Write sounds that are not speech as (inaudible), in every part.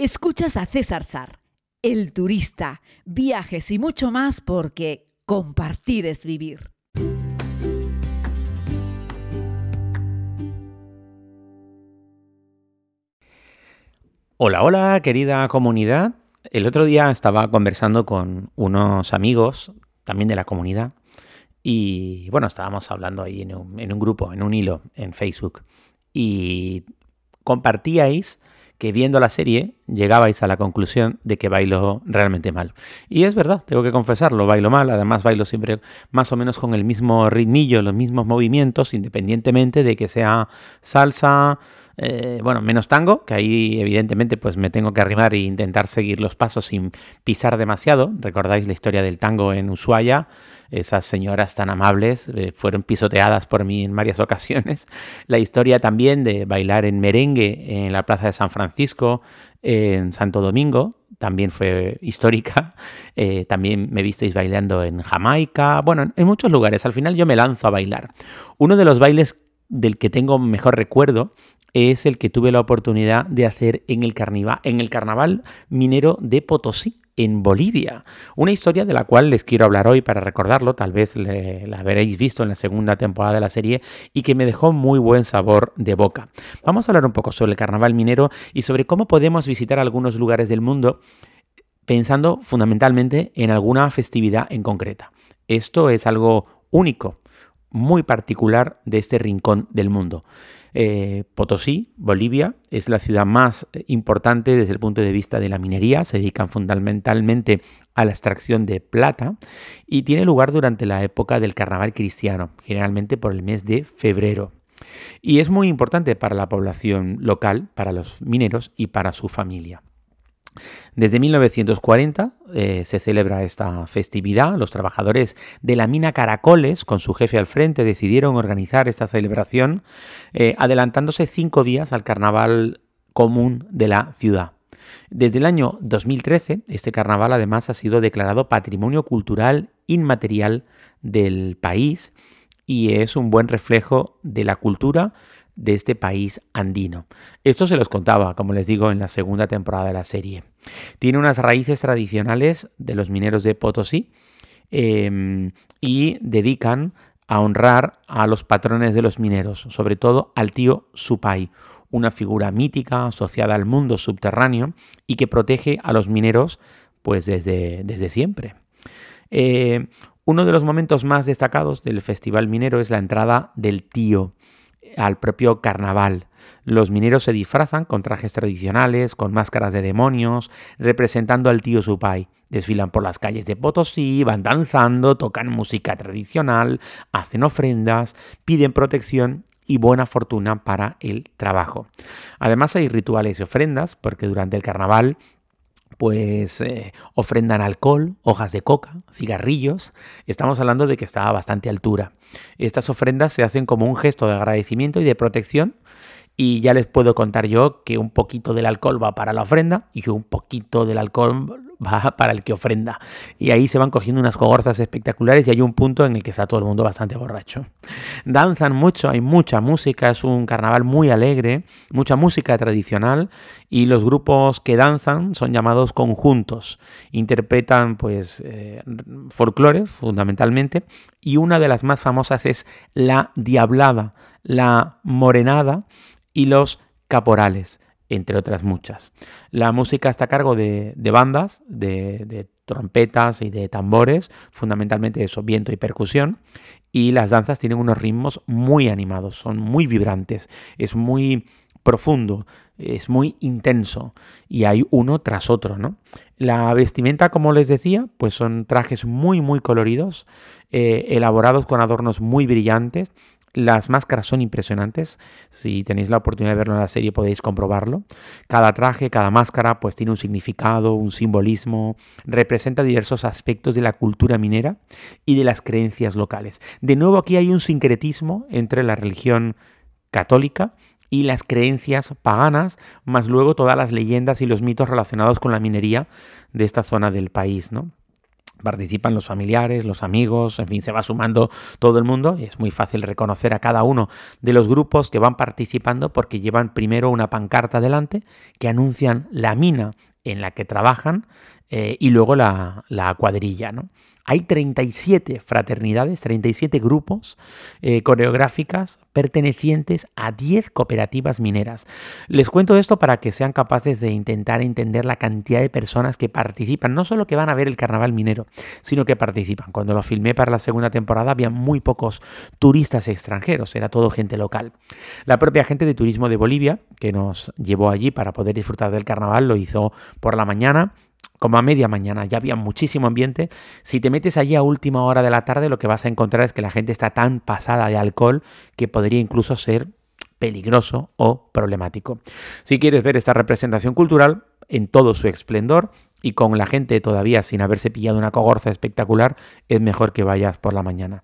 Escuchas a César Sar, el turista, viajes y mucho más porque compartir es vivir. Hola, hola, querida comunidad. El otro día estaba conversando con unos amigos, también de la comunidad, y bueno, estábamos hablando ahí en un, en un grupo, en un hilo, en Facebook, y compartíais que viendo la serie llegabais a la conclusión de que bailo realmente mal. Y es verdad, tengo que confesarlo, bailo mal, además bailo siempre más o menos con el mismo ritmillo, los mismos movimientos, independientemente de que sea salsa, eh, bueno, menos tango, que ahí evidentemente pues me tengo que arrimar e intentar seguir los pasos sin pisar demasiado. Recordáis la historia del tango en Ushuaia, esas señoras tan amables eh, fueron pisoteadas por mí en varias (laughs) ocasiones. La historia también de bailar en merengue en la Plaza de San Francisco, en Santo Domingo, también fue histórica. Eh, también me visteis bailando en Jamaica, bueno, en muchos lugares. Al final yo me lanzo a bailar. Uno de los bailes del que tengo mejor recuerdo es el que tuve la oportunidad de hacer en el, carnaval, minero de Potosí, en Bolivia. Una historia de la cual les quiero hablar hoy para recordarlo, tal vez la habréis visto en la segunda temporada de la serie y que me dejó muy buen sabor de boca. Vamos a hablar un poco sobre el carnaval minero y sobre cómo podemos visitar algunos lugares del mundo pensando fundamentalmente en alguna festividad en concreta. Esto es algo único, muy particular de este rincón del mundo. Eh, Potosí, Bolivia, es la ciudad más eh, importante desde el punto de vista de la minería, se dedican fundamentalmente a la extracción de plata y tiene lugar durante la época del carnaval cristiano, generalmente por el mes de febrero. Y es muy importante para la población local, para los mineros y para su familia. Desde 1940 eh, se celebra esta festividad. Los trabajadores de la mina Caracoles, con su jefe al frente, decidieron organizar esta celebración eh, adelantándose cinco días al carnaval común de la ciudad. Desde el año 2013, este carnaval además ha sido declarado Patrimonio Cultural Inmaterial del país y es un buen reflejo de la cultura de este país andino. Esto se los contaba, como les digo, en la segunda temporada de la serie. Tiene unas raíces tradicionales de los mineros de Potosí em, y dedican a honrar a los patrones de los mineros, sobre todo al tío Supai, una figura mítica asociada al mundo subterráneo y que protege a los mineros pues desde, desde siempre. Eh, uno de los momentos más destacados del Festival Minero es la entrada del tío, al propio carnaval. Los mineros se disfrazan con trajes tradicionales, con máscaras de demonios, representando al tío Supai. Desfilan por las calles de Potosí, van danzando, tocan música tradicional, hacen ofrendas, piden protección y buena fortuna para el trabajo. Además hay rituales y ofrendas, porque durante el carnaval pues eh, ofrendan alcohol, hojas de coca, cigarrillos. Estamos hablando de que está a bastante altura. Estas ofrendas se hacen como un gesto de agradecimiento y de protección. Y ya les puedo contar yo que un poquito del alcohol va para la ofrenda y un poquito del alcohol va para el que ofrenda. Y ahí se van cogiendo unas cogorzas espectaculares y hay un punto en el que está todo el mundo bastante borracho. Danzan mucho, hay mucha música, es un carnaval muy alegre, mucha música tradicional y los grupos que danzan son llamados conjuntos. Interpretan pues eh, folclore fundamentalmente y una de las más famosas es la diablada, la morenada y los caporales entre otras muchas. La música está a cargo de, bandas, de, trompetas y de tambores, fundamentalmente eso, viento y percusión, y las danzas tienen unos ritmos muy animados, son muy vibrantes, es muy profundo, es muy intenso y hay uno tras otro, ¿no? La vestimenta, como les decía, pues son trajes muy muy coloridos, eh, elaborados con adornos muy brillantes, las máscaras son impresionantes. Si tenéis la oportunidad de verlo en la serie podéis comprobarlo. Cada traje, cada máscara pues tiene un significado, un simbolismo, representa diversos aspectos de la cultura minera y de las creencias locales. De nuevo aquí hay un sincretismo entre la religión católica y las creencias paganas, más luego todas las leyendas y los mitos relacionados con la minería de esta zona del país, ¿no? Participan los familiares, los amigos, en fin, se va sumando todo el mundo y es muy fácil reconocer a cada uno de los grupos que van participando porque llevan primero una pancarta delante que anuncian la mina en la que trabajan eh, y luego la, la cuadrilla, ¿no? Hay 37 fraternidades, 37 grupos eh, coreográficas pertenecientes a 10 cooperativas mineras. Les cuento esto para que sean capaces de intentar entender la cantidad de personas que participan, no solo que van a ver el carnaval minero, sino que participan. Cuando lo filmé para la segunda temporada había muy pocos turistas extranjeros, era todo gente local. La propia gente de turismo de Bolivia, que nos llevó allí para poder disfrutar del carnaval, lo hizo por la mañana como a media mañana, ya había muchísimo ambiente. Si te metes allí a última hora de la tarde, lo que vas a encontrar es que la gente está tan pasada de alcohol que podría incluso ser peligroso o problemático. Si quieres ver esta representación cultural en todo su esplendor y con la gente todavía sin haberse pillado una cogorza espectacular, es mejor que vayas por la mañana.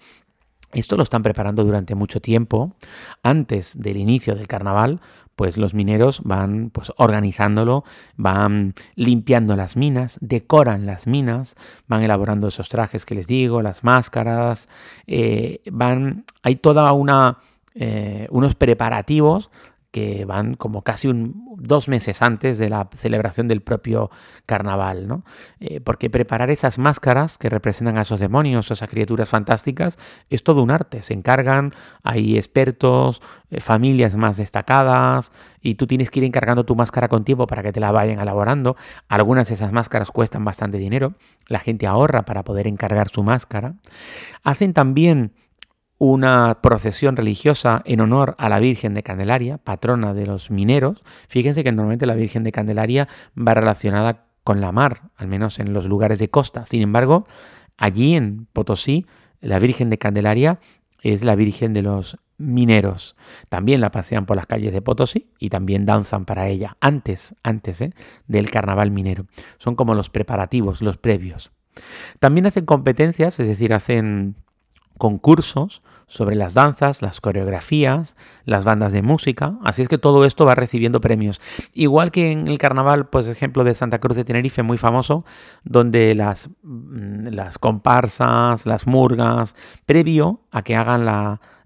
Esto lo están preparando durante mucho tiempo, antes del inicio del carnaval, pues los mineros van pues organizándolo, van limpiando las minas, decoran las minas, van elaborando esos trajes que les digo, las máscaras, eh, van, hay toda una eh, unos preparativos que van como casi dos meses antes de la celebración del propio carnaval, ¿no? Eh, porque preparar esas máscaras que representan a esos demonios, o esas criaturas fantásticas, es todo un arte. Se encargan, hay expertos, eh, familias más destacadas, y tú tienes que ir encargando tu máscara con tiempo para que te la vayan elaborando. Algunas de esas máscaras cuestan bastante dinero, la gente ahorra para poder encargar su máscara. Hacen también una procesión religiosa en honor a la Virgen de Candelaria, patrona de los mineros. Fíjense que normalmente la Virgen de Candelaria va relacionada con la mar, al menos en los lugares de costa. Sin embargo, allí en Potosí, la Virgen de Candelaria es la Virgen de los mineros. También la pasean por las calles de Potosí y también danzan para ella antes, antes ¿eh? del carnaval minero. Son como los preparativos, los previos. También hacen competencias, es decir, hacen concursos sobre las danzas, las coreografías, las bandas de música, así es que todo esto va recibiendo premios. Igual que en el carnaval, pues ejemplo de Santa Cruz de Tenerife, muy famoso, donde las, mm, las comparsas, las murgas, previo a que hagan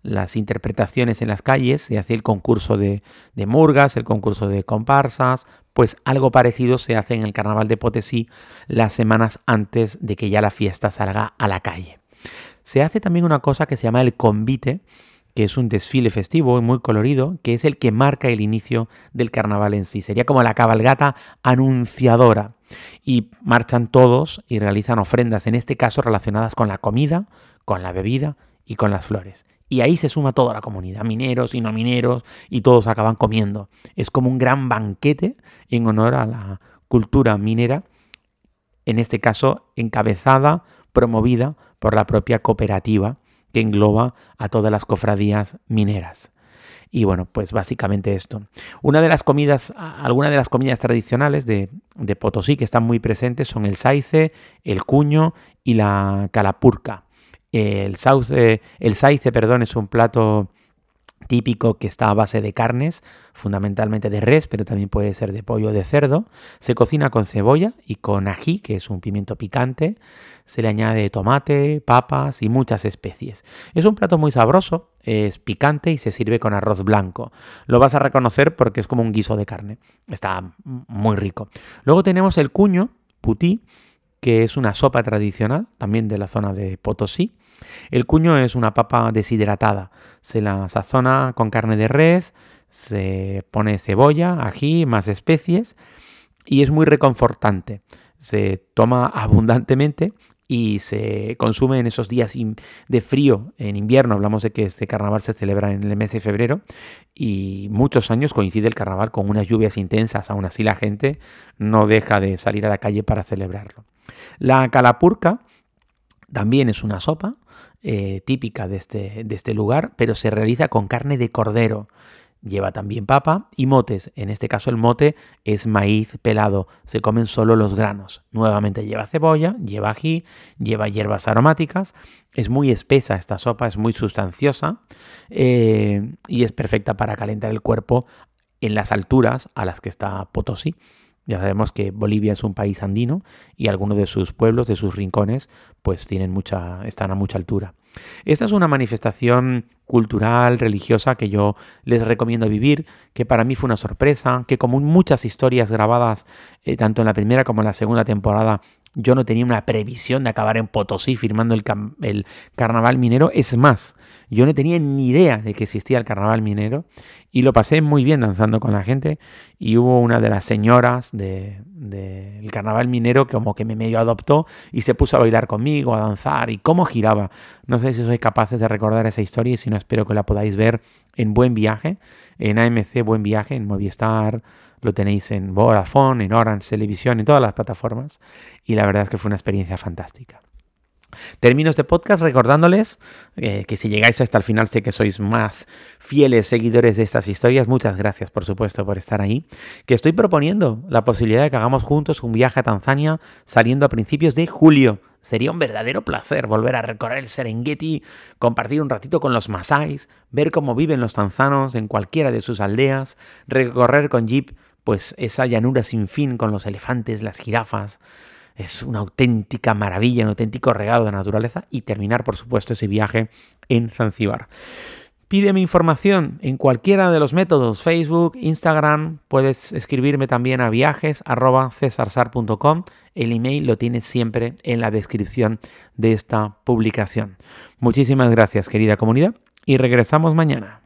las interpretaciones en las calles, se hace el concurso de murgas, el concurso de comparsas, pues algo parecido se hace en el carnaval de Potesí las semanas antes de que ya la fiesta salga a la calle. Se hace también una cosa que se llama el convite, que es un desfile festivo y muy colorido, que es el que marca el inicio del carnaval en sí. Sería como la cabalgata anunciadora. Y marchan todos y realizan ofrendas, en este caso relacionadas con la comida, con la bebida y con las flores. Y ahí se suma toda la comunidad, mineros y no mineros, y todos acaban comiendo. Es como un gran banquete en honor a la cultura minera, en este caso encabezada, promovida por la propia cooperativa que engloba a todas las cofradías mineras. Y bueno, pues básicamente esto. Una de las comidas, algunas de las comidas tradicionales de, de Potosí que están muy presentes son el saice, el cuño y la calapurca. El, sauce, el saice, perdón, es un plato típico que está a base de carnes, fundamentalmente de res, pero también puede ser de pollo o de cerdo. Se cocina con cebolla y con ají, que es un pimiento picante. Se le añade tomate, papas y muchas especies. Es un plato muy sabroso, es picante y se sirve con arroz blanco. Lo vas a reconocer porque es como un guiso de carne. Está muy rico. Luego tenemos el cuño, putí, que es una sopa tradicional, también de la zona de Potosí el cuño es una papa deshidratada. Se la sazona con carne de res, se pone cebolla, ají, más especies y es muy reconfortante. Se toma abundantemente y se consume en esos días de frío en invierno. Hablamos de que este carnaval se celebra en el mes de febrero y muchos años coincide el carnaval con unas lluvias intensas. Aún así la gente no deja de salir a la calle para celebrarlo. La calapurca también es una sopa eh, típica de este, de este lugar, pero se realiza con carne de cordero. Lleva también papa y motes. En este caso el mote es maíz pelado. Se comen solo los granos. Nuevamente lleva cebolla, lleva ají, lleva hierbas aromáticas. Es muy espesa esta sopa, es muy sustanciosa eh, y es perfecta para calentar el cuerpo en las alturas a las que está Potosí. Ya sabemos que Bolivia es un país andino y algunos de sus pueblos, de sus rincones, pues tienen mucha, están a mucha altura. Esta es una manifestación cultural, religiosa que yo les recomiendo vivir, que para mí fue una sorpresa, que como muchas historias grabadas eh, tanto en la primera como en la segunda temporada yo no tenía una previsión de acabar en Potosí firmando el, carnaval minero. Es más, yo no tenía ni idea de que existía el carnaval minero y lo pasé muy bien danzando con la gente. Y hubo una de las señoras del carnaval minero que como que me medio adoptó y se puso a bailar conmigo, a danzar y cómo giraba. No sé si sois capaces de recordar esa historia y si no espero que la podáis ver en Buen Viaje, en AMC Buen Viaje, en Movistar lo tenéis en Vodafone, en Orange Televisión, en todas las plataformas. Y la verdad es que fue una experiencia fantástica. Termino este podcast recordándoles eh, que si llegáis hasta el final sé que sois más fieles seguidores de estas historias. Muchas gracias, por supuesto, por estar ahí. Que estoy proponiendo la posibilidad de que hagamos juntos un viaje a Tanzania saliendo a principios de julio. Sería un verdadero placer volver a recorrer el Serengeti, compartir un ratito con los Masáis, ver cómo viven los tanzanos en cualquiera de sus aldeas, recorrer con jeep pues esa llanura sin fin con los elefantes, las jirafas, es una auténtica maravilla, un auténtico regalo de naturaleza y terminar, por supuesto, ese viaje en Zanzíbar. Pídeme información en cualquiera de los métodos, Facebook, Instagram, puedes escribirme también a viajes.cesarsar.com. El email lo tienes siempre en la descripción de esta publicación. Muchísimas gracias, querida comunidad, y regresamos mañana.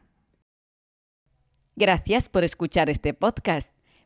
Gracias por escuchar este podcast.